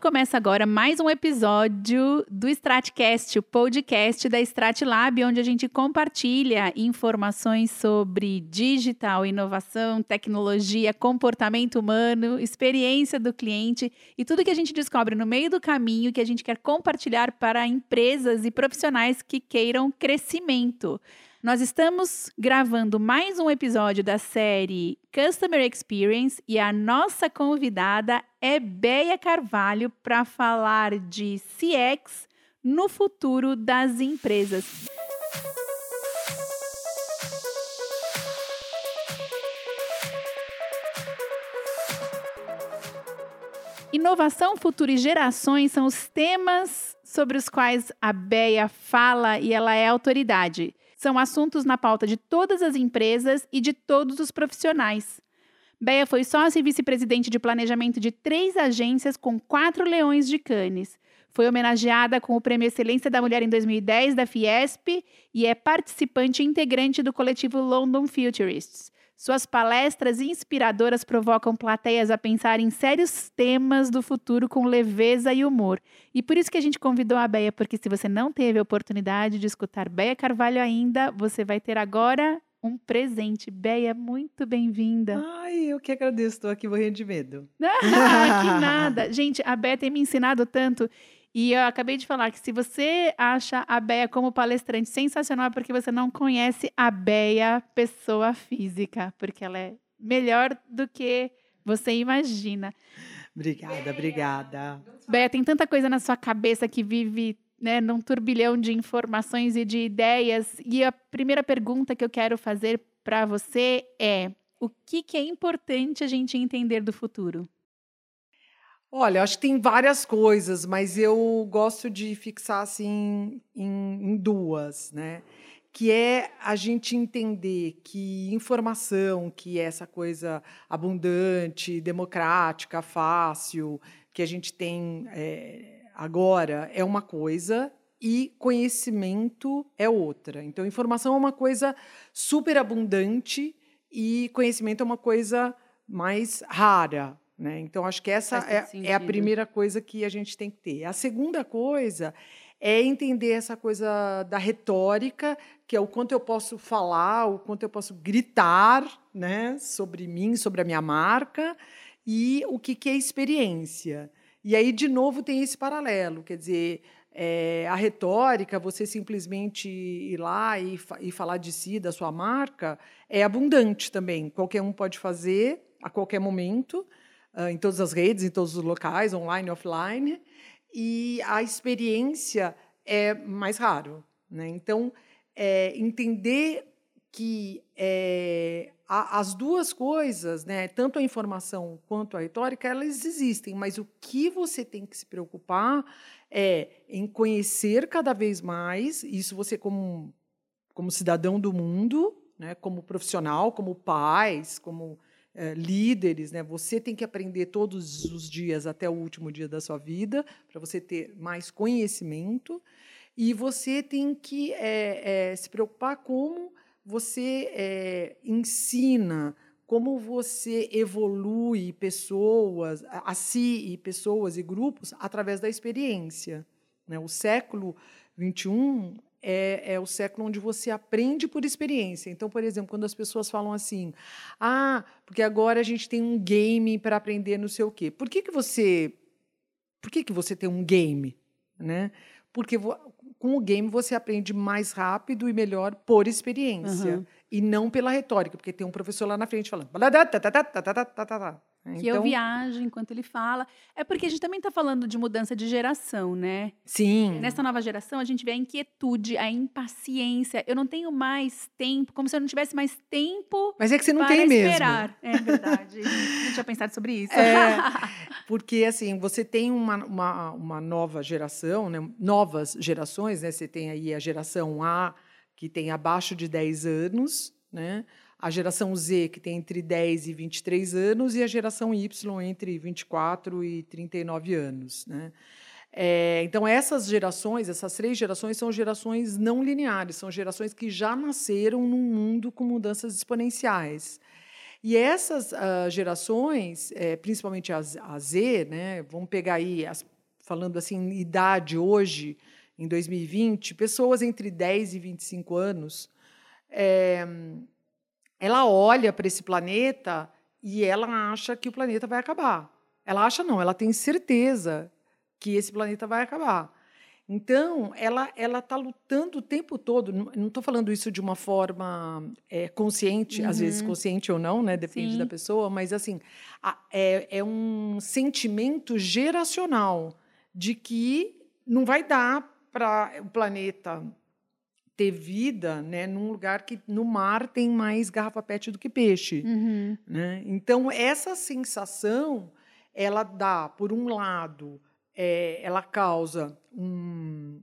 gente começa agora mais um episódio do Stratcast, o podcast da Stratlab, onde a gente compartilha informações sobre digital, inovação, tecnologia, comportamento humano, experiência do cliente e tudo que a gente descobre no meio do caminho que a gente quer compartilhar para empresas e profissionais que queiram crescimento. Nós estamos gravando mais um episódio da série Customer Experience e a nossa convidada é Beia Carvalho para falar de CX no futuro das empresas. Inovação, futuro e gerações são os temas sobre os quais a Beia fala e ela é autoridade são assuntos na pauta de todas as empresas e de todos os profissionais. Beia foi sócia e vice-presidente de planejamento de três agências com quatro leões de Cannes. Foi homenageada com o Prêmio Excelência da Mulher em 2010 da Fiesp e é participante integrante do coletivo London Futurists. Suas palestras inspiradoras provocam plateias a pensar em sérios temas do futuro com leveza e humor. E por isso que a gente convidou a Beia, porque se você não teve a oportunidade de escutar Beia Carvalho ainda, você vai ter agora um presente. Beia, muito bem-vinda. Ai, eu que agradeço, estou aqui morrendo de medo. Ah, que nada. Gente, a Beia tem me ensinado tanto. E eu acabei de falar que se você acha a Beia como palestrante sensacional, é porque você não conhece a Beia pessoa física, porque ela é melhor do que você imagina. Obrigada, obrigada. Beia, tem tanta coisa na sua cabeça que vive né, num turbilhão de informações e de ideias. E a primeira pergunta que eu quero fazer para você é: o que, que é importante a gente entender do futuro? Olha, acho que tem várias coisas, mas eu gosto de fixar assim em, em duas, né? que é a gente entender que informação, que é essa coisa abundante, democrática, fácil, que a gente tem é, agora, é uma coisa e conhecimento é outra. Então, informação é uma coisa super abundante e conhecimento é uma coisa mais rara, né? Então, acho que essa é, é, a primeira coisa que a gente tem que ter. A segunda coisa é entender essa coisa da retórica, que é o quanto eu posso falar, o quanto eu posso gritar né, sobre mim, sobre a minha marca, e o que, que é experiência. E aí, de novo, tem esse paralelo, quer dizer, é, a retórica, você simplesmente ir lá e, e falar de si, da sua marca, é abundante também. Qualquer um pode fazer a qualquer momento em todas as redes, em todos os locais, online offline, e a experiência é mais raro. Né? Então, é, entender que é, a, as duas coisas, né, tanto a informação quanto a retórica, elas existem, mas o que você tem que se preocupar é em conhecer cada vez mais, isso você como, como cidadão do mundo, né, como profissional, como pais, como é, líderes, né? Você tem que aprender todos os dias até o último dia da sua vida para você ter mais conhecimento e você tem que é, é, se preocupar como você ensina, como você evolui pessoas a, a si e pessoas e grupos através da experiência. Né? O século 21 é, é, o século onde você aprende por experiência. Então, por exemplo, quando as pessoas falam assim, ah, porque agora a gente tem um game para aprender não sei o quê. Por que, que você. Por que, que você tem um game? Né? Porque com o game você aprende mais rápido e melhor por experiência. Uhum. E não pela retórica, porque tem um professor lá na frente falando. É, que então... eu viajo enquanto ele fala. É porque a gente também está falando de mudança de geração, né? Sim. Nessa nova geração, a gente vê a inquietude, a impaciência. Eu não tenho mais tempo, como se eu não tivesse mais tempo. Mas é que você não tem esperar. mesmo. É verdade. não tinha pensado sobre isso. É, porque, assim, você tem uma, uma, uma nova geração, né? novas gerações, né? Você tem aí a geração A, que tem abaixo de 10 anos, né? A geração Z, que tem entre 10 e 23 anos, e a geração Y, entre 24 e 39 anos. Né? É, então, essas gerações, essas três gerações, são gerações não lineares, são gerações que já nasceram num mundo com mudanças exponenciais. E essas uh, gerações, é, principalmente a, a, Z, né, vamos pegar aí, as, falando assim, idade hoje, em 2020, pessoas entre 10 e 25 anos, é, ela olha para esse planeta e ela acha que o planeta vai acabar. Ela acha não, ela tem certeza que esse planeta vai acabar. Então, ela ela está lutando o tempo todo. Não estou falando isso de uma forma é, consciente, uhum. às vezes consciente ou não, né? Depende Sim. da pessoa. Mas assim, a, é, é um sentimento geracional de que não vai dar para o planeta ter vida, né, num lugar que no mar tem mais garrafa PET do que peixe, uhum. né? Então essa sensação ela dá, por um lado, é, ela causa um,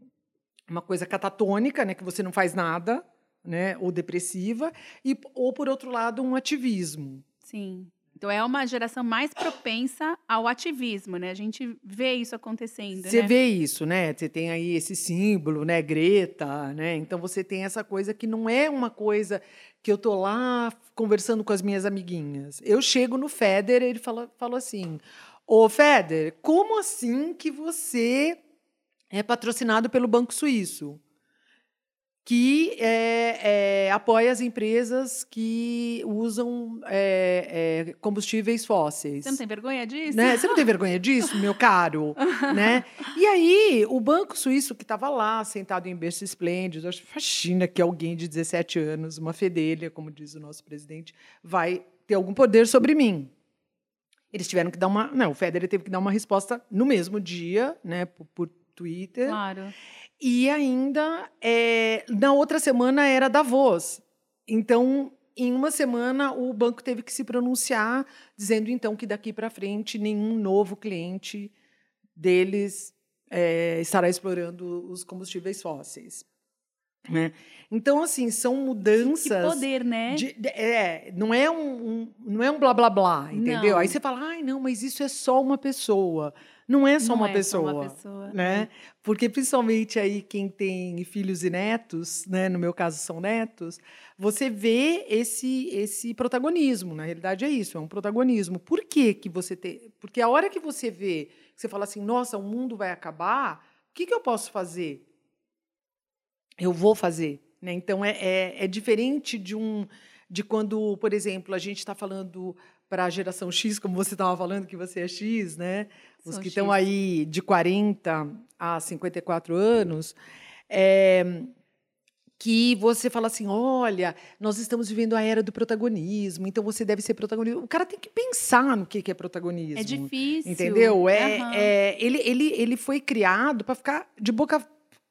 uma coisa catatônica, né, que você não faz nada, né, ou depressiva, e, ou por outro lado um ativismo. Sim. Então é uma geração mais propensa ao ativismo, né? A gente vê isso acontecendo. Você né? vê isso, né? Você tem aí esse símbolo, né? Greta, né? Então você tem essa coisa que não é uma coisa que eu tô lá conversando com as minhas amiguinhas. Eu chego no Feder, ele fala, falou assim: Ô Feder, como assim que você é patrocinado pelo Banco Suíço? Que é, é, apoia as empresas que usam é, é, combustíveis fósseis. Você não tem vergonha disso? Né? Você não tem vergonha disso, meu caro? né? E aí, o Banco Suíço, que estava lá, sentado em berço esplêndido, acho fascina que alguém de 17 anos, uma fedelha, como diz o nosso presidente, vai ter algum poder sobre mim. Eles tiveram que dar uma... Não, o Federer teve que dar uma resposta no mesmo dia, né, por, por Twitter. Claro. E ainda, é, na outra semana era Davos. Então, em uma semana, o banco teve que se pronunciar, dizendo então que daqui para frente nenhum novo cliente deles é, estará explorando os combustíveis fósseis. Né? Então, assim, são mudanças. Que poder, né? De, de, é, não é um, um, não é um blá blá blá, entendeu? Não. Aí você fala, ai, não, mas isso é só uma pessoa. Não é só, não uma, é pessoa, só uma pessoa, né? Porque principalmente aí quem tem filhos e netos, né? No meu caso são netos, você vê esse esse protagonismo. Na realidade é isso, é um protagonismo. Por que que você tem? Porque a hora que você vê, você fala assim, nossa, o mundo vai acabar. O que que eu posso fazer? Eu vou fazer, né? Então é, é, é diferente de um de quando, por exemplo, a gente está falando para a geração X, como você estava falando que você é X, né? Os Sou que estão aí de 40 a 54 anos, é, que você fala assim: olha, nós estamos vivendo a era do protagonismo, então você deve ser protagonista. O cara tem que pensar no que é protagonismo. É difícil. Entendeu? É, uhum. é ele, ele, ele foi criado para ficar de boca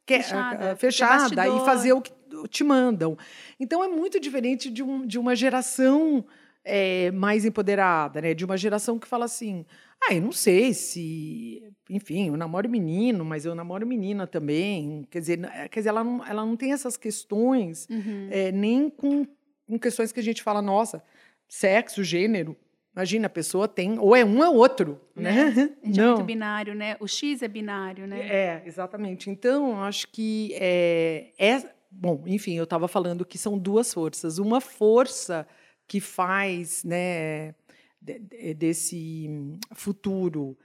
fechada, fechada e fazer o que te mandam. Então é muito diferente de, um, de uma geração é, mais empoderada, né? De uma geração que fala assim: ah, eu não sei se. Enfim, eu namoro menino, mas eu namoro menina também. Quer dizer, quer dizer ela, não, ela não tem essas questões, uhum. é, nem com, com questões que a gente fala, nossa, sexo, gênero. Imagina, a pessoa tem, ou é um ou outro, é, né? É, é muito binário, né? O X é binário, né? É, exatamente. Então, acho que é, é bom, enfim, eu estava falando que são duas forças. Uma força que faz né, desse futuro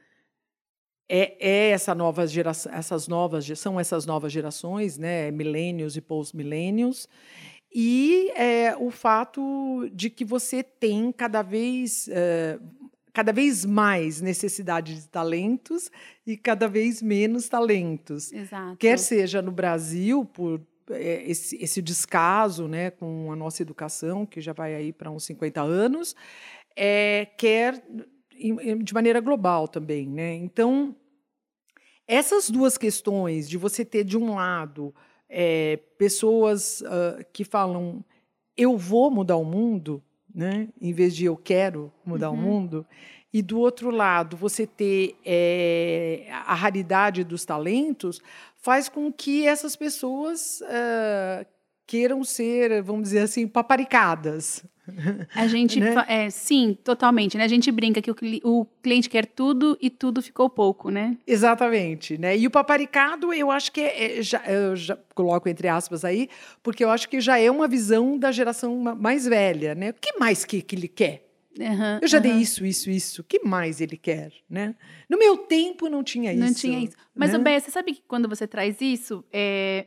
é, é, essa nova geração, essas novas são essas novas gerações, né, milênios e post-milênios, e é, o fato de que você tem cada vez é, cada vez mais necessidade de talentos e cada vez menos talentos. Exato. Quer seja no Brasil por esse, esse descaso né, com a nossa educação, que já vai aí para uns 50 anos, é, quer de maneira global também. Né? Então, essas duas questões de você ter, de um lado, é, pessoas uh, que falam eu vou mudar o mundo, né, em vez de eu quero mudar uhum. o mundo, e do outro lado, você ter é, a raridade dos talentos, faz com que essas pessoas uh, queiram ser, vamos dizer assim, paparicadas. A gente, né? é, sim, totalmente. Né? A gente brinca que o, o, cliente quer tudo e tudo ficou pouco, né? Exatamente, né? E o paparicado, eu acho que é, é, já, eu já coloco entre aspas aí, porque eu acho que já é uma visão da geração mais velha, né? O que mais que, que ele quer? Aham, Eu já dei aham. isso, isso, isso. O que mais ele quer, né? No meu tempo não tinha isso. Não tinha isso. Mas, né? o Bé, você sabe que quando você traz isso, é,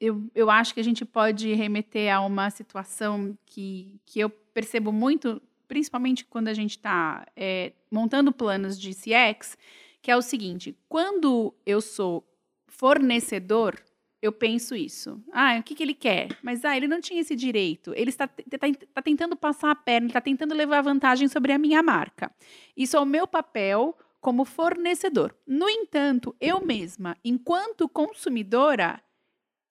eu, eu acho que a gente pode remeter a uma situação que, que eu percebo muito, principalmente quando a gente está montando planos de CX, que é o seguinte: quando eu sou fornecedor, eu penso isso. Ah, o que, que ele quer? Mas ah, ele não tinha esse direito. Ele está, está, está tentando passar a perna, está tentando levar vantagem sobre a minha marca. Isso é o meu papel como fornecedor. No entanto, eu mesma, enquanto consumidora,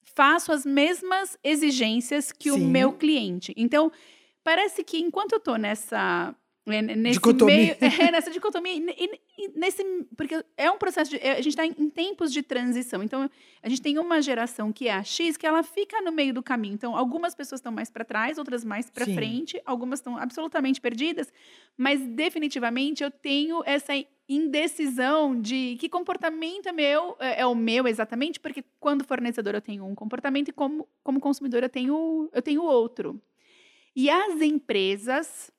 faço as mesmas exigências que o Sim. meu cliente. Então, parece que enquanto eu estou nessa nesse Dicotomia. meio, é, nessa dicotomia, e, e- e nesse porque é um processo de, é, a gente está em, em tempos de transição. Então, a gente tem uma geração que é a X que ela fica no meio do caminho. Então, algumas pessoas estão mais para trás, outras mais para frente, algumas estão absolutamente perdidas, mas definitivamente eu tenho essa indecisão de que comportamento é meu, é, é o meu exatamente, porque quando fornecedor eu tenho um comportamento e como, como consumidor eu tenho, eu tenho outro. E as empresas,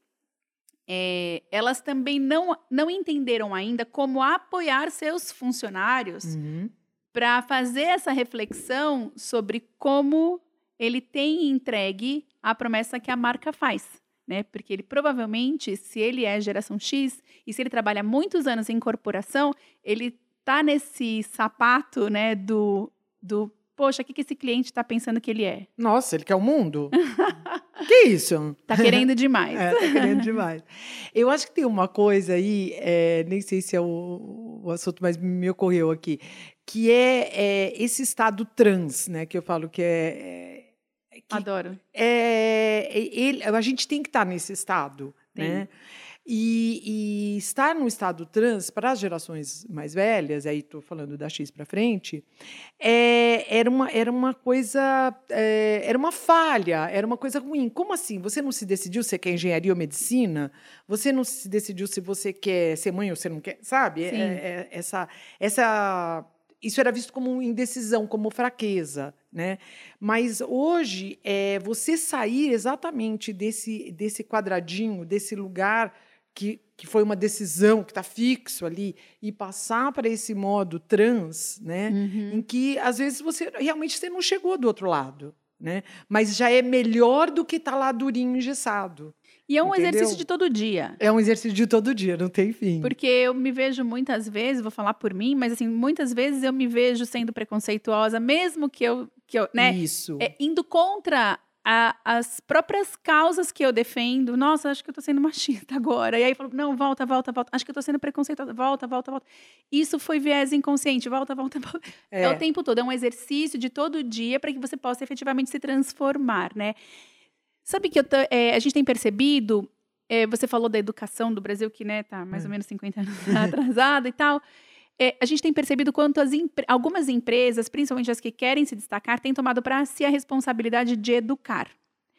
é, elas também não, não entenderam ainda como apoiar seus funcionários Uhum. para fazer essa reflexão sobre como ele tem entregue a promessa que a marca faz. Né? Porque ele provavelmente, se ele é geração X e se ele trabalha muitos anos em corporação, ele tá nesse sapato né, do, do poxa, o que, que esse cliente está pensando que ele é? Nossa, ele quer o mundo? que isso? Tá querendo demais. É, tá querendo demais. Eu acho que tem uma coisa aí, é, nem sei se é o, o assunto, mas me ocorreu aqui, que é, é esse estado trans, né? Que eu falo que é. é que Adoro. é, ele, a gente tem que estar nesse estado, né? E, e estar no estado trans para as gerações mais velhas, aí estou falando da X para frente, é, era, uma, era uma coisa, é, era uma falha, era uma coisa ruim. Como assim? Você não se decidiu se quer engenharia ou medicina? Você não se decidiu se você quer ser mãe ou você não quer? Sabe? É- é- essa, essa, isso era visto como indecisão, como fraqueza, né? Mas hoje, é, você sair exatamente desse, desse quadradinho, desse lugar que, que foi uma decisão, que está fixo ali, e passar para esse modo trans, né? Uhum. Em que, às vezes, você realmente você não chegou do outro lado. Né? Mas já é melhor do que estar lá durinho, engessado. E é um Entendeu? exercício de todo dia. É um exercício de todo dia, não tem fim. Porque eu me vejo muitas vezes, vou falar por mim, mas assim, muitas vezes eu me vejo sendo preconceituosa, mesmo que eu, que eu né, Isso. é, indo contra a- as próprias causas que eu defendo. Nossa, acho que eu tô sendo machista agora. E aí eu falo, não, volta, volta, volta. Acho que eu tô sendo preconceituosa. Volta, volta, volta. Isso foi viés inconsciente. Volta, volta, volta. É. o tempo todo. É um exercício de todo dia para que você possa efetivamente se transformar, né? Sabe que tô- é, a gente tem percebido, é, você falou da educação do Brasil, que né, tá mais É. ou menos 50 anos atrasada e tal. É, a gente tem percebido quanto as empre- algumas empresas, principalmente as que querem se destacar, têm tomado para si a responsabilidade de educar.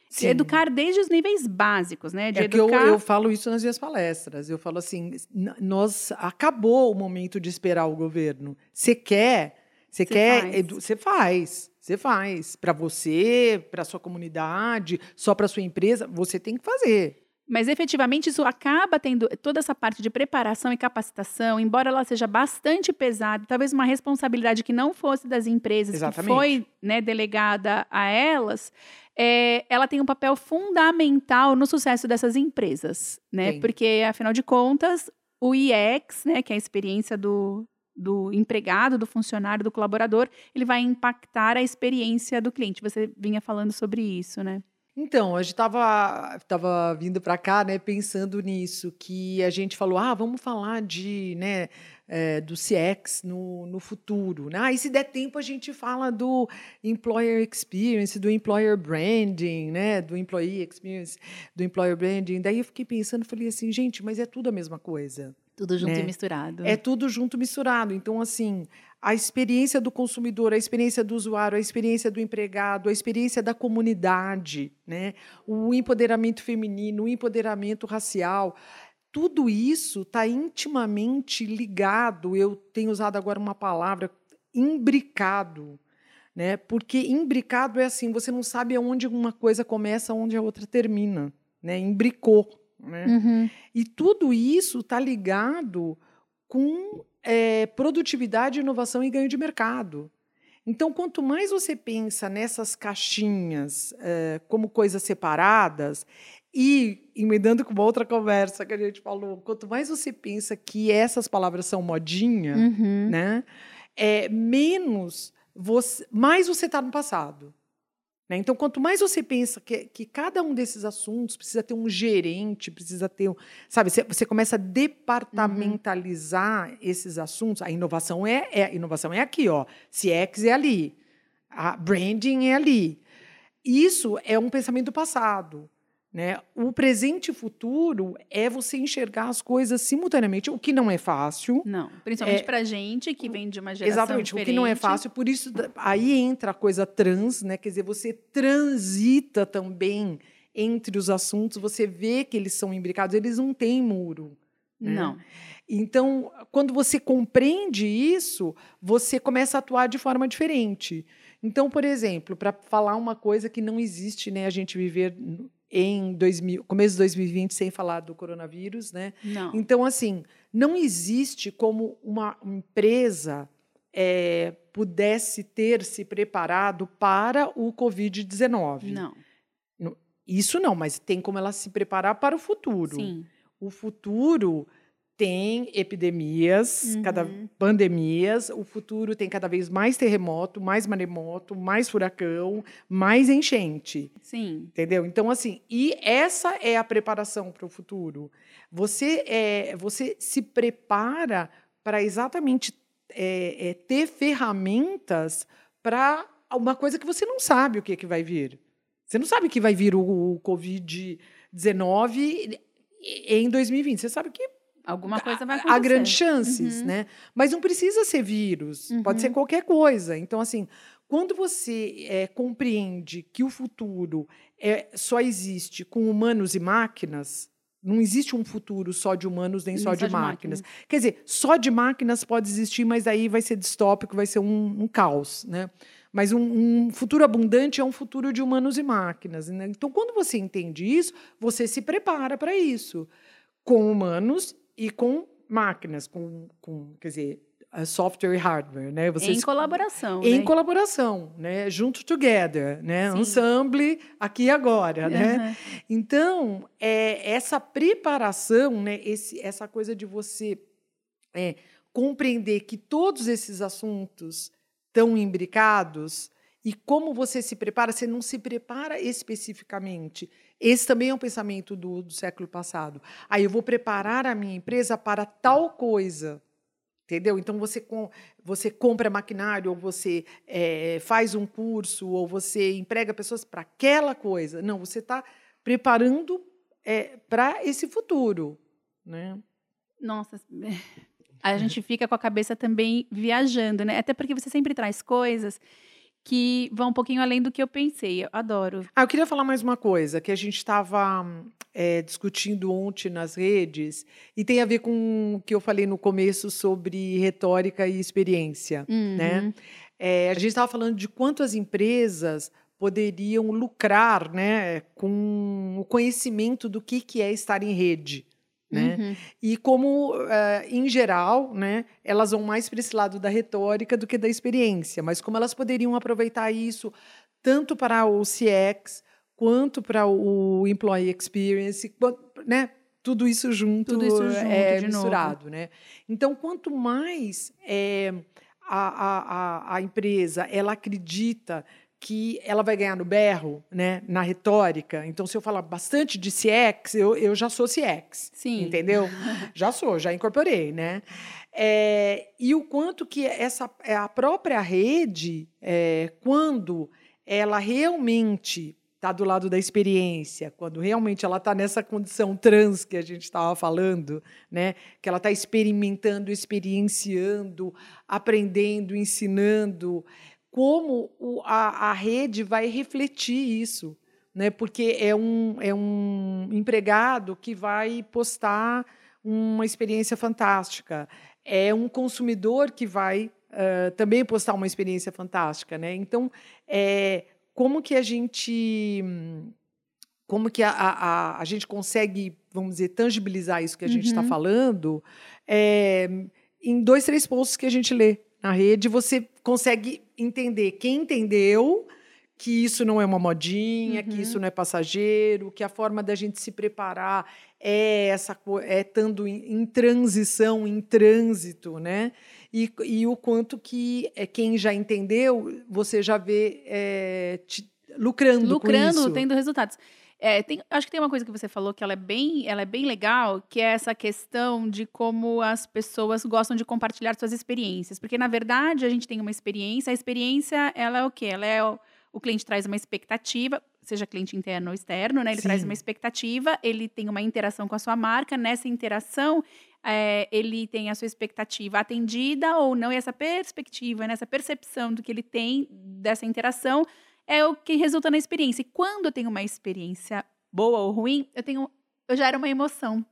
De Sim. educar desde os níveis básicos, né? De É que eu, educar. eu falo isso nas minhas palestras. Eu falo assim: nós acabou o momento de esperar o governo. Você quer, você Cê quer, você faz, você faz para você, para sua comunidade, só para sua empresa, você tem que fazer. Mas efetivamente isso acaba tendo toda essa parte de preparação e capacitação, embora ela seja bastante pesada, talvez uma responsabilidade que não fosse das empresas, Exatamente. que foi né, delegada a elas, é, ela tem um papel fundamental no sucesso dessas empresas, né? Porque, afinal de contas, o IEX, né, que é a experiência do, do empregado, do funcionário, do colaborador, ele vai impactar a experiência do cliente. Você vinha falando sobre isso, né? Então, a gente estava tava vindo para cá, né, pensando nisso, que a gente falou, ah, vamos falar de, né, eh, do CX no, no futuro, né? Ah, e se der tempo a gente fala do employer experience, do employer branding, né, do employee experience, do employer branding. Daí eu fiquei pensando, falei assim, gente, mas é tudo a mesma coisa. Tudo junto Né? e misturado. É tudo junto misturado. Então, assim, a experiência do consumidor, a experiência do usuário, a experiência do empregado, a experiência da comunidade, né? o empoderamento feminino, o empoderamento racial. Tudo isso está intimamente ligado. Eu tenho usado agora uma palavra, imbricado. Né? Porque imbricado é assim, você não sabe aonde uma coisa começa, onde a outra termina. Né? Imbricou. Né? Uhum. E tudo isso está ligado com é, produtividade, inovação e ganho de mercado. Então, quanto mais você pensa nessas caixinhas é, como coisas separadas, e emendando com uma outra conversa que a gente falou, quanto mais você pensa que essas palavras são modinha, uhum. né, é, menos você, mais você está no passado. Né? Então, quanto mais você pensa que, que cada um desses assuntos precisa ter um gerente, precisa ter um. Sabe, você, você começa a departamentalizar uhum. esses assuntos. A inovação é, é, inovação é aqui, ó. CX é ali. A branding é ali. Isso é um pensamento passado. Né? O presente e futuro é você enxergar as coisas simultaneamente, o que não é fácil. Não, principalmente é, para gente que vem de uma geração Exatamente, diferente. o que não é fácil, por isso aí entra a coisa trans, né? Quer dizer, você transita também entre os assuntos, você vê que eles são imbricados, eles não têm muro. Né? Não. Então, quando você compreende isso, você começa a atuar de forma diferente. Então, por exemplo, para falar uma coisa que não existe, né, a gente viver em 2000, começo de 2020 sem falar do coronavírus, né? Não. Então, assim, não existe como uma empresa é, pudesse ter se preparado para o Covid-19. Não. Isso não, mas tem como ela se preparar para o futuro. Sim. O futuro tem epidemias, uhum. cada pandemias, o futuro tem cada vez mais terremoto, mais maremoto, mais furacão, mais enchente. Sim. Entendeu? Então assim, e essa é a preparação para o futuro. Você é, você se prepara para exatamente é, é, ter ferramentas para uma coisa que você não sabe o que, que vai vir. Você não sabe que vai vir o, o Covid-19 em 2020. Você sabe que Alguma coisa vai acontecer. Há grandes chances, uhum. né? Mas não precisa ser vírus, uhum. pode ser uhum. qualquer coisa. Então, assim, quando você é, compreende que o futuro é, só existe com humanos e máquinas, não existe um futuro só de humanos nem, só, de, de máquinas. máquinas. Quer dizer, só de máquinas pode existir, mas aí vai ser distópico, vai ser um, um caos, né? Mas um, um, futuro abundante é um futuro de humanos e máquinas. Né? Então, quando você entende isso, você se prepara para isso, com humanos e com máquinas, com, com quer dizer, software e hardware, né? Vocês, em colaboração, em né? colaboração, né? Junto together, né? Sim. Ensemble aqui e agora, né? Então é essa preparação, né? Esse, essa coisa de você é, compreender que todos esses assuntos estão imbricados e como você se prepara, você não se prepara especificamente. Esse também é um pensamento do, do século passado. Aí eu vou preparar a minha empresa para tal coisa. Entendeu? Então você, com, você compra maquinário, ou você é, faz um curso, ou você emprega pessoas para aquela coisa. Não, você está preparando é, para esse futuro. Né? Nossa, a gente fica com a cabeça também viajando, né? Até porque você sempre traz coisas que vão um pouquinho além do que eu pensei. Eu adoro. Ah, eu queria falar mais uma coisa que a gente estava é, discutindo ontem nas redes e tem a ver com o que eu falei no começo sobre retórica e experiência, né? uhum. né? É, a gente estava falando de quanto as empresas poderiam lucrar, né, com o conhecimento do que, que é estar em rede. Né? Uhum. E como, uh, em geral, né, elas vão mais para esse lado da retórica do que da experiência, mas como elas poderiam aproveitar isso tanto para o CX quanto para o Employee Experience, né? Tudo isso junto, Tudo isso junto é misturado, né? Então, quanto mais é, a, a, a empresa ela acredita que ela vai ganhar no berro, né, na retórica. Então, se eu falar bastante de CX, eu, eu já sou CX. Sim. Entendeu? já sou, já incorporei, né? É, e o quanto que essa é a própria rede, é, quando ela realmente está do lado da experiência, quando realmente ela está nessa condição trans que a gente estava falando, né? Que ela está experimentando, experienciando, aprendendo, ensinando como o, a, a rede vai refletir isso, né? Porque é um, é um empregado que vai postar uma experiência fantástica, é um consumidor que vai uh, também postar uma experiência fantástica, né? Então, é, como que a gente como que a, a, a gente consegue, vamos dizer, tangibilizar isso que a gente está Uhum. falando é, em dois, três posts que a gente lê na rede, você consegue entender quem entendeu que isso não é uma modinha, que Uhum. isso não é passageiro, que a forma da gente se preparar é essa é estando em, em transição, em trânsito, né? E, e o quanto que é, quem já entendeu, você já vê é, te- lucrando, com lucrando, tendo resultados. É, tem- acho que tem uma coisa que você falou que ela é bem, ela é bem legal, que é essa questão de como as pessoas gostam de compartilhar suas experiências, porque na verdade a gente tem uma experiência, a experiência ela é o quê? Ela é o, o cliente traz uma expectativa, seja cliente interno ou externo, né? Ele traz Sim. uma expectativa, ele tem uma interação com a sua marca, nessa interação é, ele tem a sua expectativa atendida ou não, e essa perspectiva, né, essa percepção do que ele tem dessa interação é o que resulta na experiência. E quando eu tenho uma experiência boa ou ruim, eu tenho, eu gero uma emoção.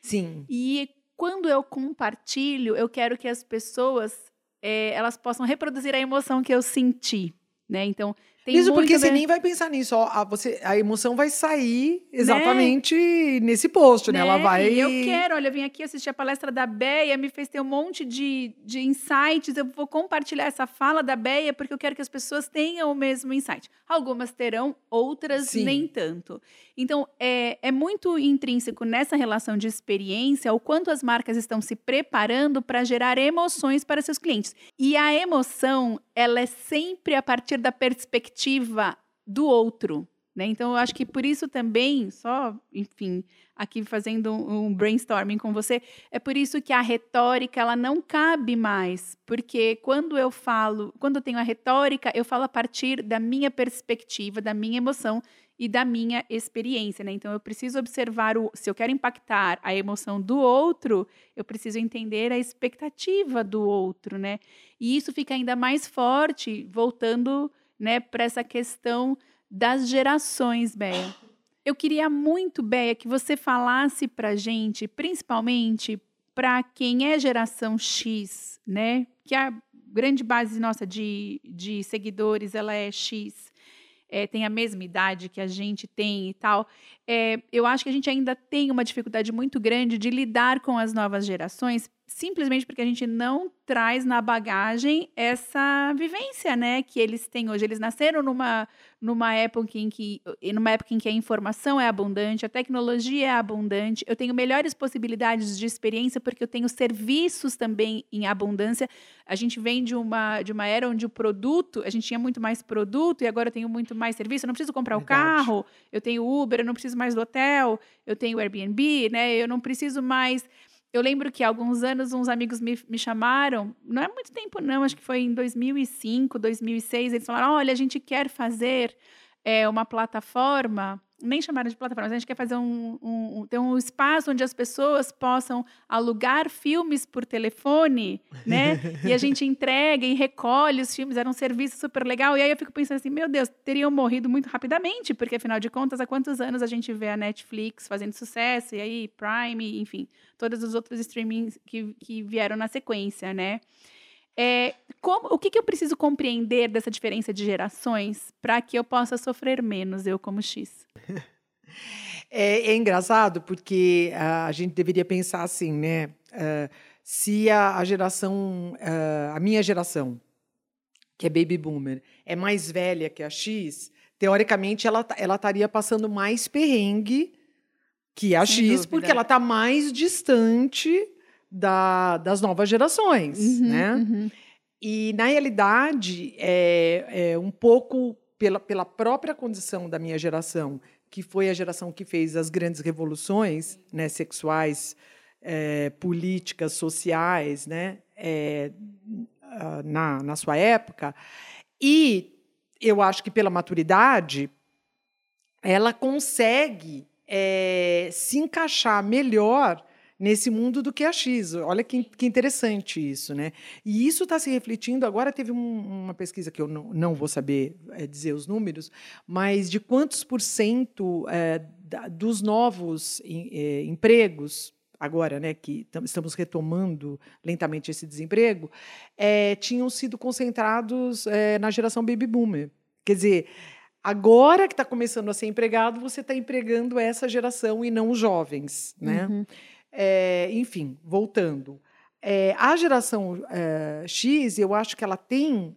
Sim. E quando eu compartilho, eu quero que as pessoas eh, elas possam reproduzir a emoção que eu senti, né? Então tem Isso porque você ver- nem vai pensar nisso. Ó, a, você, a emoção vai sair exatamente nesse post, né? Ela né? vai. E eu quero, olha, eu vim aqui assistir a palestra da Beia, me fez ter um monte de, de insights. Eu vou compartilhar essa fala da Beia porque eu quero que as pessoas tenham o mesmo insight. Algumas terão, outras Sim. nem tanto. Então, é, é muito intrínseco nessa relação de experiência o quanto as marcas estão se preparando para gerar emoções para seus clientes. E a emoção, ela é sempre a partir da perspectiva do outro. Né? Então, eu acho que por isso também, só, enfim, aqui fazendo um, brainstorming com você, é por isso que a retórica ela não cabe mais, porque quando eu falo, quando eu tenho a retórica, eu falo a partir da minha perspectiva, da minha emoção e da minha experiência, né? Então eu preciso observar o, se eu quero impactar a emoção do outro, eu preciso entender a expectativa do outro, né? E isso fica ainda mais forte voltando, né, para essa questão das gerações, Béia. Eu queria muito, Béia, que você falasse para gente, principalmente para quem é geração X, né? Que a grande base nossa de, de seguidores ela é X, é, tem a mesma idade que a gente tem e tal. É, eu acho que a gente ainda tem uma dificuldade muito grande de lidar com as novas gerações, simplesmente porque a gente não traz na bagagem essa vivência, né, que eles têm hoje. Eles nasceram numa, numa época em que numa época em que a informação é abundante, a tecnologia é abundante. Eu tenho melhores possibilidades de experiência porque eu tenho serviços também em abundância. A gente vem de uma de uma era onde o produto, a gente tinha muito mais produto e agora eu tenho muito mais serviço. Eu não preciso comprar o Verdade. carro, eu tenho Uber, eu não preciso mais do hotel, eu tenho Airbnb, né? Eu não preciso mais eu lembro que há alguns anos uns amigos me, me chamaram, não é muito tempo não, acho que foi em 2005, 2006, eles falaram, olha, a gente quer fazer é, uma plataforma, nem chamaram de plataforma, mas a gente quer fazer um, um, um- ter um espaço onde as pessoas possam alugar filmes por telefone, né? e a gente entrega e recolhe os filmes, era um serviço super legal. E aí eu fico pensando assim, meu Deus, teriam morrido muito rapidamente, porque afinal de contas, há quantos anos a gente vê a Netflix fazendo sucesso, e aí Prime, enfim, todos os outros streamings que, que vieram na sequência, né? É, como, o que, que eu preciso compreender dessa diferença de gerações para que eu possa sofrer menos, eu como X? É, é engraçado porque ah, a gente deveria pensar assim, né? Ah, se a, a geração, ah, a minha geração, que é baby boomer, é mais velha que a X, teoricamente ela ta- ela estaria passando mais perrengue que a Sem X, dúvida. porque ela está mais distante da- das novas gerações, Uhum, né? uhum. E, na realidade, é, é um pouco pela, pela própria condição da minha geração, que foi a geração que fez as grandes revoluções né, sexuais, é, políticas, sociais, né, é, na, na sua época. E eu acho que pela maturidade, ela consegue é, se encaixar melhor nesse mundo do que a X. Olha que, que interessante isso, né? E isso está se refletindo. Agora teve um- uma pesquisa que eu não, não vou saber é, dizer os números, mas de quantos por cento é, dos novos em- é, empregos agora, né, que tam- estamos retomando lentamente esse desemprego, tinham sido concentrados na geração baby boomer. Quer dizer, Agora que está começando a ser empregado, você está empregando essa geração e não os jovens, né? Uhum. É, enfim, voltando. É, a geração é, X, eu acho que ela tem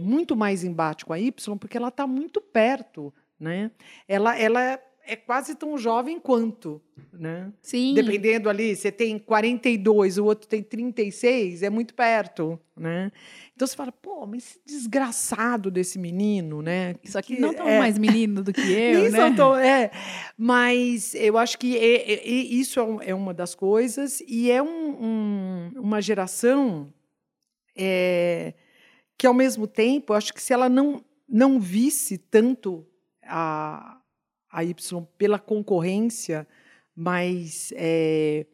muito mais embate com a Y, porque ela está muito perto, né? Ela, ela é quase tão jovem quanto, né? Sim. Dependendo ali, você tem 42, o outro tem 36, é muito perto, né? Então você fala, pô, mas esse desgraçado desse menino, né? Isso aqui que não tão é- mais menino do que eu, nem né? são tão- é, mas eu acho que é- é- é- isso é, é uma das coisas e é um- um- uma geração é, que, ao mesmo tempo, eu acho que se ela não, não visse tanto a, a Y pela concorrência, mas é,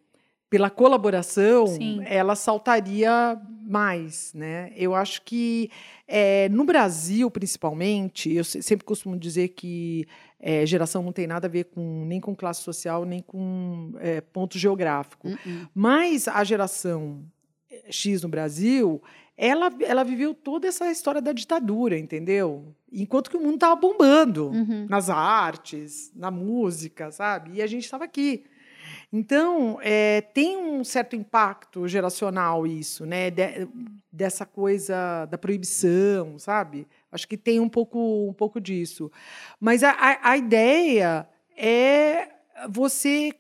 pela colaboração, Sim. ela saltaria mais, né? Eu acho que é, no Brasil, principalmente, eu se- sempre costumo dizer que é, geração não tem nada a ver com nem com classe social nem com é, ponto geográfico. Uh-uh. Mas a geração X no Brasil, ela, ela viveu toda essa história da ditadura, entendeu? Enquanto que o mundo estava bombando Uhum. nas artes, na música, sabe? E a gente estava aqui. Então, eh, tem um certo impacto geracional isso, né? De- dessa coisa da proibição, sabe? Acho que tem um pouco, um pouco disso. Mas a, a, a ideia é você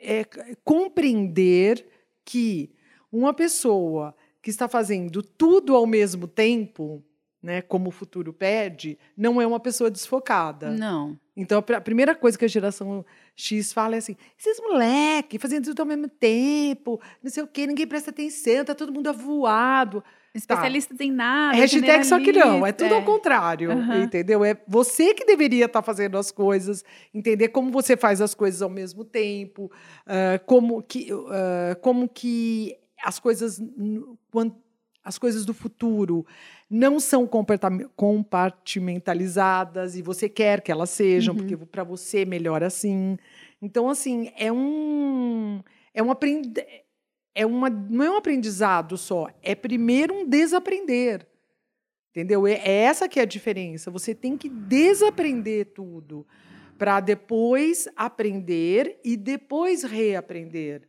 eh, compreender que uma pessoa que está fazendo tudo ao mesmo tempo, né, como o futuro pede, não é uma pessoa desfocada. Não. Então, a pr- a primeira coisa que a geração X fala é assim: esses moleque fazendo tudo ao mesmo tempo, não sei o quê, ninguém presta atenção, tá todo mundo avoado. Especialistas em nada. Hashtag só que não, é tudo ao generalista, contrário, Aham. entendeu? É você que deveria estar fazendo as coisas, entender como você faz as coisas ao mesmo tempo, ah, como, que, ah, como que as coisas, n- quan- as coisas do futuro não são compartimentalizadas e você quer que elas sejam, Uhum. porque para você é melhor assim. Então, assim, é um. É um aprende é uma, não é um aprendizado só, é primeiro um desaprender. Entendeu? É, é essa que é a diferença. Você tem que desaprender tudo para depois aprender e depois reaprender.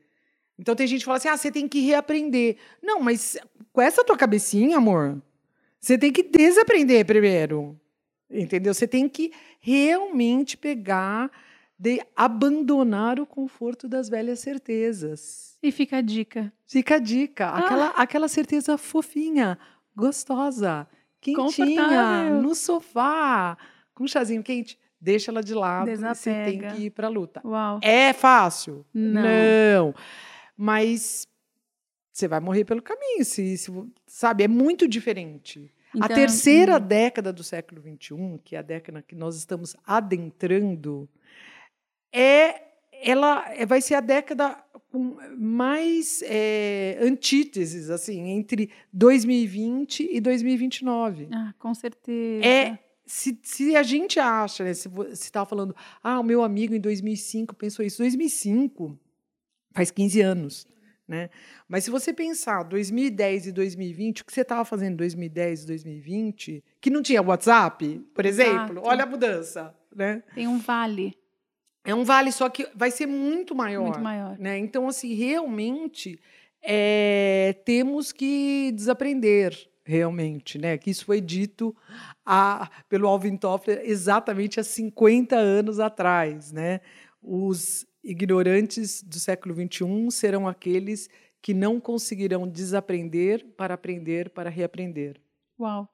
Então tem gente que fala assim: ah, você tem que reaprender. Não, mas com essa tua cabecinha, amor, você tem que desaprender primeiro. Entendeu? Você tem que realmente pegar, de abandonar o conforto das velhas certezas. E fica a dica. Fica a dica. Ah. Aquela, aquela certeza fofinha, gostosa, quentinha, no sofá, com um chazinho quente. Deixa ela de lado e você tem Desapega. que ir para a luta. Uau. É fácil? Não. Não. Mas você vai morrer pelo caminho, se, se- sabe? É muito diferente. a Então, terceira hum, década do século XXI, que é a década que nós estamos adentrando, é ela é- vai ser a década com mais é, antíteses assim entre 2020 e 2029. Ah, com certeza. É, se, se a gente acha, né, se você estava falando, ah, o meu amigo em 2005 pensou isso. 2005 faz 15 anos, né? Mas se você pensar 2010 e 2020, o que você estava fazendo em 2010 e 2020, que não tinha WhatsApp, por exemplo, Exato. olha a mudança, né? Tem um vale É um vale, só que vai ser muito maior. muito maior. Né? Então, assim, realmente é, temos que desaprender, realmente, né? Que isso foi dito a- pelo Alvin Toffler exatamente há 50 anos atrás, né? Os ignorantes do século XXI serão aqueles que não conseguirão desaprender para aprender para reaprender. Uau.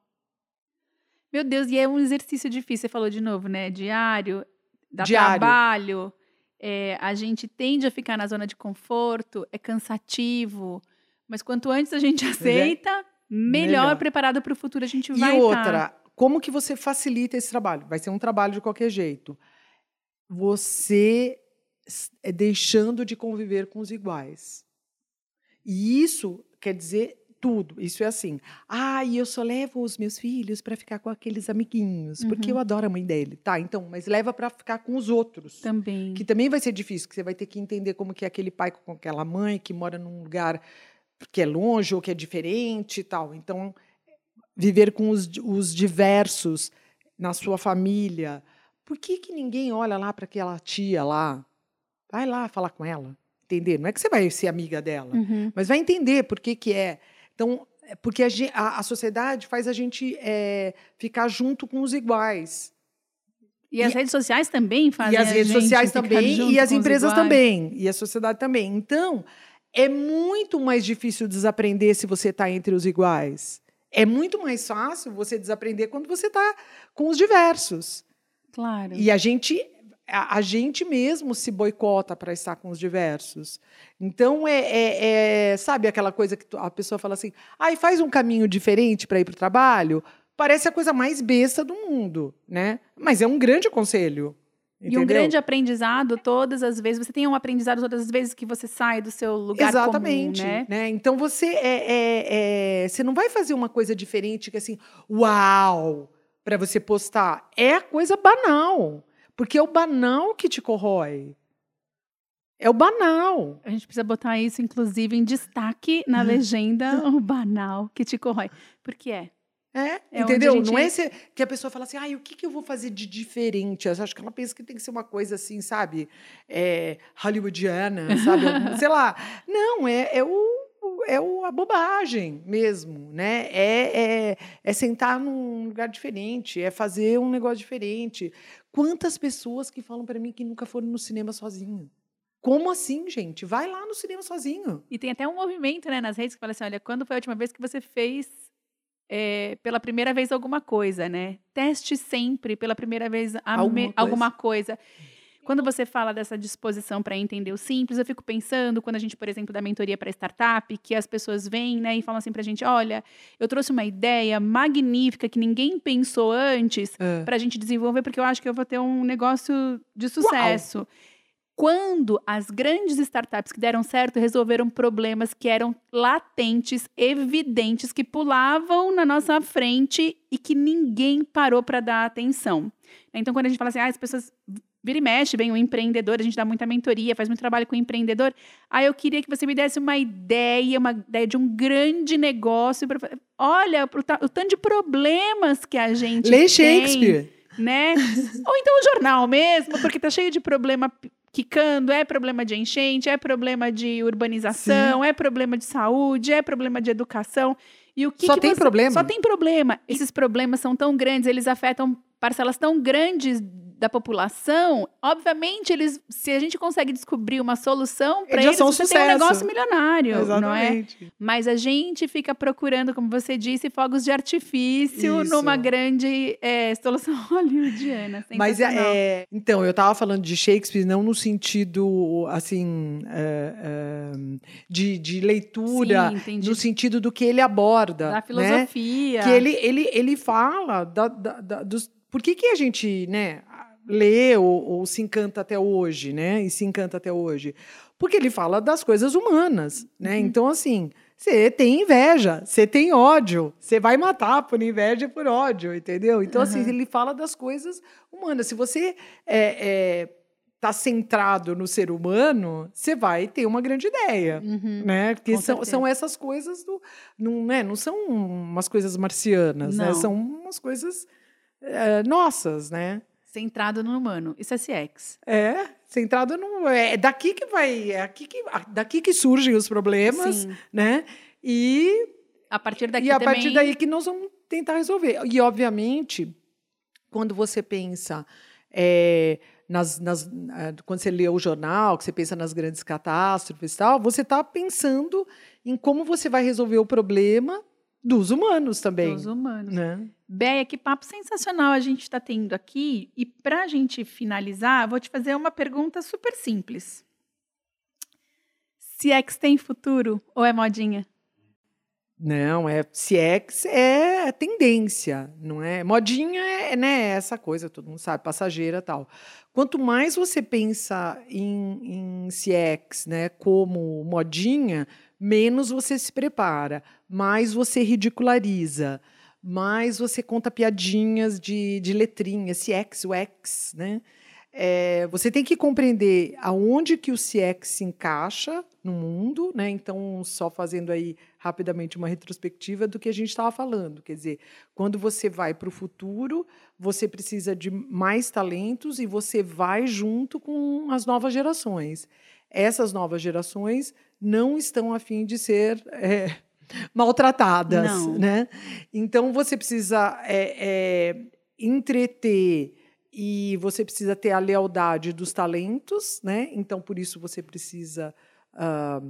Meu Deus, e é um exercício difícil. Você falou de novo, né? Diário, dá Diário. trabalho. é, a gente tende a ficar na zona de conforto, é cansativo. Mas quanto antes a gente aceita, melhor, Melhor. preparado para o futuro a gente E vai tá. outra, como que você facilita esse trabalho? Vai ser um trabalho de qualquer jeito. Você é deixando de conviver com os iguais. E isso quer dizer tudo. Isso é assim. Ah, e eu só levo os meus filhos para ficar com aqueles amiguinhos, porque Uhum. eu adoro a mãe dele. Tá, então, mas leva para ficar com os outros. também. Que também vai ser difícil, que você vai ter que entender como que é aquele pai com aquela mãe que mora num lugar que é longe ou que é diferente e tal. Então, viver com os, os diversos na sua família, por que, que ninguém olha lá para aquela tia lá? Vai lá falar com ela. Entender? Não é que você vai ser amiga dela, Uhum. mas vai entender por que, que é. Então, é porque a, a- a sociedade faz a gente é, ficar junto com os iguais. E as E- redes sociais também fazem E as a redes sociais também, e as empresas também, e a sociedade também. Então, é muito mais difícil desaprender se você está entre os iguais. É muito mais fácil você desaprender quando você está com os diversos. Claro. E a gente, a, gente mesmo se boicota para estar com os diversos. Então, é, é- é- sabe aquela coisa que a pessoa fala assim, ai, faz um caminho diferente para ir para o trabalho? Parece a coisa mais besta do mundo, né? Mas é um grande conselho. E um entendeu? grande aprendizado todas as vezes. Você tem um aprendizado todas as vezes que você sai do seu lugar Exatamente. comum, né? né? Então você é, é- é- você não vai fazer uma coisa diferente que assim, uau, para você postar. É a coisa banal. Porque é o banal que te corrói. É o banal. A gente precisa botar isso, inclusive, em destaque na legenda, o banal que te corrói. Porque é. É, É entendeu? gente- Não é esse- que a pessoa fala assim, ai, o que, que eu vou fazer de diferente? Eu acho que ela pensa que tem que ser uma coisa assim, sabe? É, hollywoodiana, sabe? Sei lá. Não, é, é o é o, a bobagem mesmo, né? É, é, é sentar num lugar diferente, é fazer um negócio diferente. Quantas pessoas que falam para mim que nunca foram no cinema sozinho? Como assim, gente? Vai lá no cinema sozinho. E tem até um movimento né, nas redes que fala assim: olha, quando foi a última vez que você fez é, pela primeira vez alguma coisa, né? Teste sempre pela primeira vez Alguma me- coisa. alguma coisa. Quando você fala dessa disposição para entender o simples, eu fico pensando, quando a gente, por exemplo, dá mentoria para startup, que as pessoas vêm né, e falam assim para a gente: olha, eu trouxe uma ideia magnífica que ninguém pensou antes É. para a gente desenvolver, porque eu acho que eu vou ter um negócio de sucesso. Quando as grandes startups que deram certo resolveram problemas que eram latentes, evidentes, que pulavam na nossa frente e que ninguém parou para dar atenção. Então, quando a gente fala assim, ah, as pessoas vira e mexe, vem um empreendedor, a gente dá muita mentoria, faz muito trabalho com o empreendedor. Ah, eu queria que você me desse uma ideia, uma ideia de um grande negócio. Pra... Olha, o, o tanto de problemas que a gente Lê tem Shakespeare. né? Ou então o jornal mesmo, porque tá cheio de problema quicando, é problema de enchente, é problema de urbanização, é problema de saúde, é problema de educação. E o que Só que tem você- problema? Só tem problema. Esses problemas são tão grandes, eles afetam parcelas tão grandes da população. Obviamente, eles, se a gente consegue descobrir uma solução para Eles são um você tem um sucesso. negócio milionário, não é? Exatamente. Mas a gente fica procurando, como você disse, fogos de artifício Isso. numa grande é, solução hollywoodiana. Mas é, é- então eu estava falando de Shakespeare não no sentido assim é, é, de, de leitura, Sim, entendi. no sentido do que ele aborda, da né? filosofia. Que ele, ele, ele fala da, da- da- dos por que, que a gente né lê ou, ou se encanta até hoje, né? E se encanta até hoje, porque ele fala das coisas humanas, né? Uhum. Então assim você tem inveja, você tem ódio, você vai matar por inveja e por ódio, entendeu? Então, assim, Uhum. ele fala das coisas humanas. Se você é, é, tá centrado no ser humano, você vai ter uma grande ideia. Uhum. Né? Porque são, certeza. são essas coisas do. Não, né? não são umas coisas marcianas, né? São umas coisas é, nossas, né? Centrado no humano. Isso é CX. É, centrado no. É daqui que vai. É aqui que, daqui que surgem os problemas, Sim. né? E A partir daqui e a também... partir daí que nós vamos tentar resolver. E, obviamente, quando você pensa é, nas, nas- eh, quando você lê o jornal, que você pensa nas grandes catástrofes e tal, você está pensando em como você vai resolver o problema dos humanos também. Dos humanos. Né? Béia, que papo sensacional a gente está tendo aqui. E para a gente finalizar, vou te fazer uma pergunta super simples. CX tem futuro ou é modinha? Não, é CX é tendência, não é? Modinha é né, essa coisa, todo mundo sabe, passageira tal. Quanto mais você pensa em, em CX né, como modinha, menos você se prepara, mais você ridiculariza, mais você conta piadinhas de, de letrinhas, CX, UX, né? é, você tem que compreender aonde que o CX se encaixa no mundo, né? Então, só fazendo aí rapidamente uma retrospectiva do que a gente estava falando. Quer dizer, quando você vai para o futuro, você precisa de mais talentos e você vai junto com as novas gerações. Essas novas gerações não estão a fim de ser é, maltratadas, Não. né? Então você precisa é, é, entreter e você precisa ter a lealdade dos talentos, né? Então por isso você precisa ah,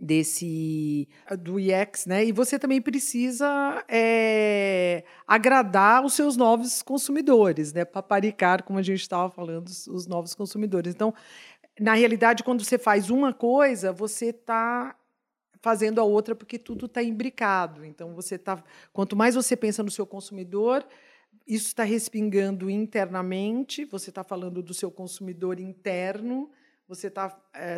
desse do UX, né? E você também precisa é, agradar os seus novos consumidores, né? Paparicar, como a gente estava falando, os novos consumidores. Então, na realidade, quando você faz uma coisa, você está fazendo a outra porque tudo está imbricado. Então, você tá, quanto mais você pensa no seu consumidor, isso está respingando internamente. Você está falando do seu consumidor interno. Você está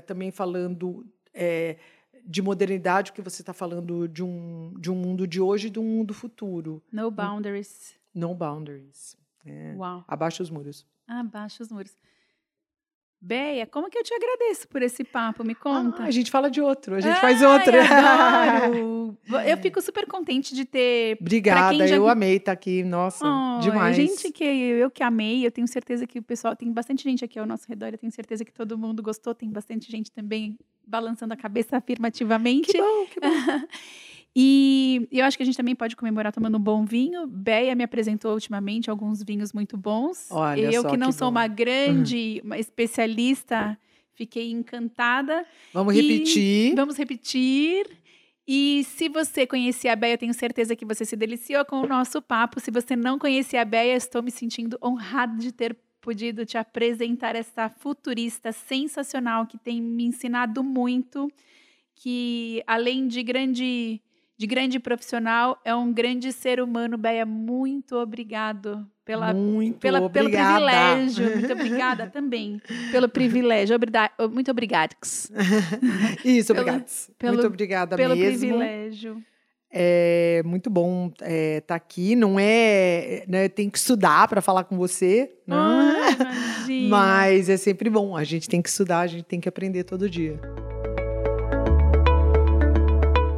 também falando é, de modernidade, porque você está falando de um, de um mundo de hoje e de um mundo futuro. No boundaries. No boundaries. É. Uau. Abaixo os muros. Abaixo os muros. Beia, como que eu te agradeço por esse papo? Me conta. Ah, a gente fala de outro, a gente Ai, faz outro. Eu fico super contente de ter. Obrigada, já- eu amei estar aqui. Nossa, Oh, demais. Gente que eu que amei, eu tenho certeza que o pessoal tem bastante gente aqui ao nosso redor, eu tenho certeza que todo mundo gostou, tem bastante gente também balançando a cabeça afirmativamente. Que bom, que bom. E eu acho que a gente também pode comemorar tomando um bom vinho. Beia me apresentou ultimamente alguns vinhos muito bons. Olha eu só, que não que sou bom. uma grande uma especialista, fiquei encantada. Vamos E repetir. Vamos repetir. E se você conhecia a Beia, eu tenho certeza que você se deliciou com o nosso papo. Se você não conhecia a Beia, estou me sentindo honrada de ter podido te apresentar essa futurista sensacional que tem me ensinado muito, que além de grande de grande profissional, é um grande ser humano. Beia, muito obrigado pela Muito pela, pelo obrigada. privilégio. Muito obrigada também pelo privilégio. Obrida- Muito obrigada. Isso, obrigada. Muito obrigada Pelo mesmo. privilégio. É muito bom estar aqui. Não é, né, tem que estudar para falar com você, né? Imagina. mas é sempre bom. A gente tem que estudar, a gente tem que aprender todo dia.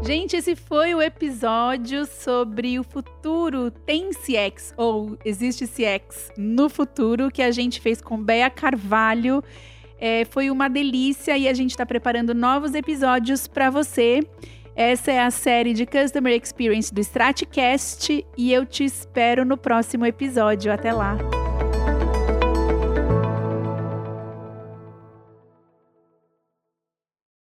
Gente, esse foi o episódio sobre o futuro. Tem CX ou existe CX no futuro que a gente fez com Bea Carvalho. É, foi uma delícia e a gente está preparando novos episódios para você. Essa é a série de Customer Experience do Stratcast e eu te espero no próximo episódio. Até lá!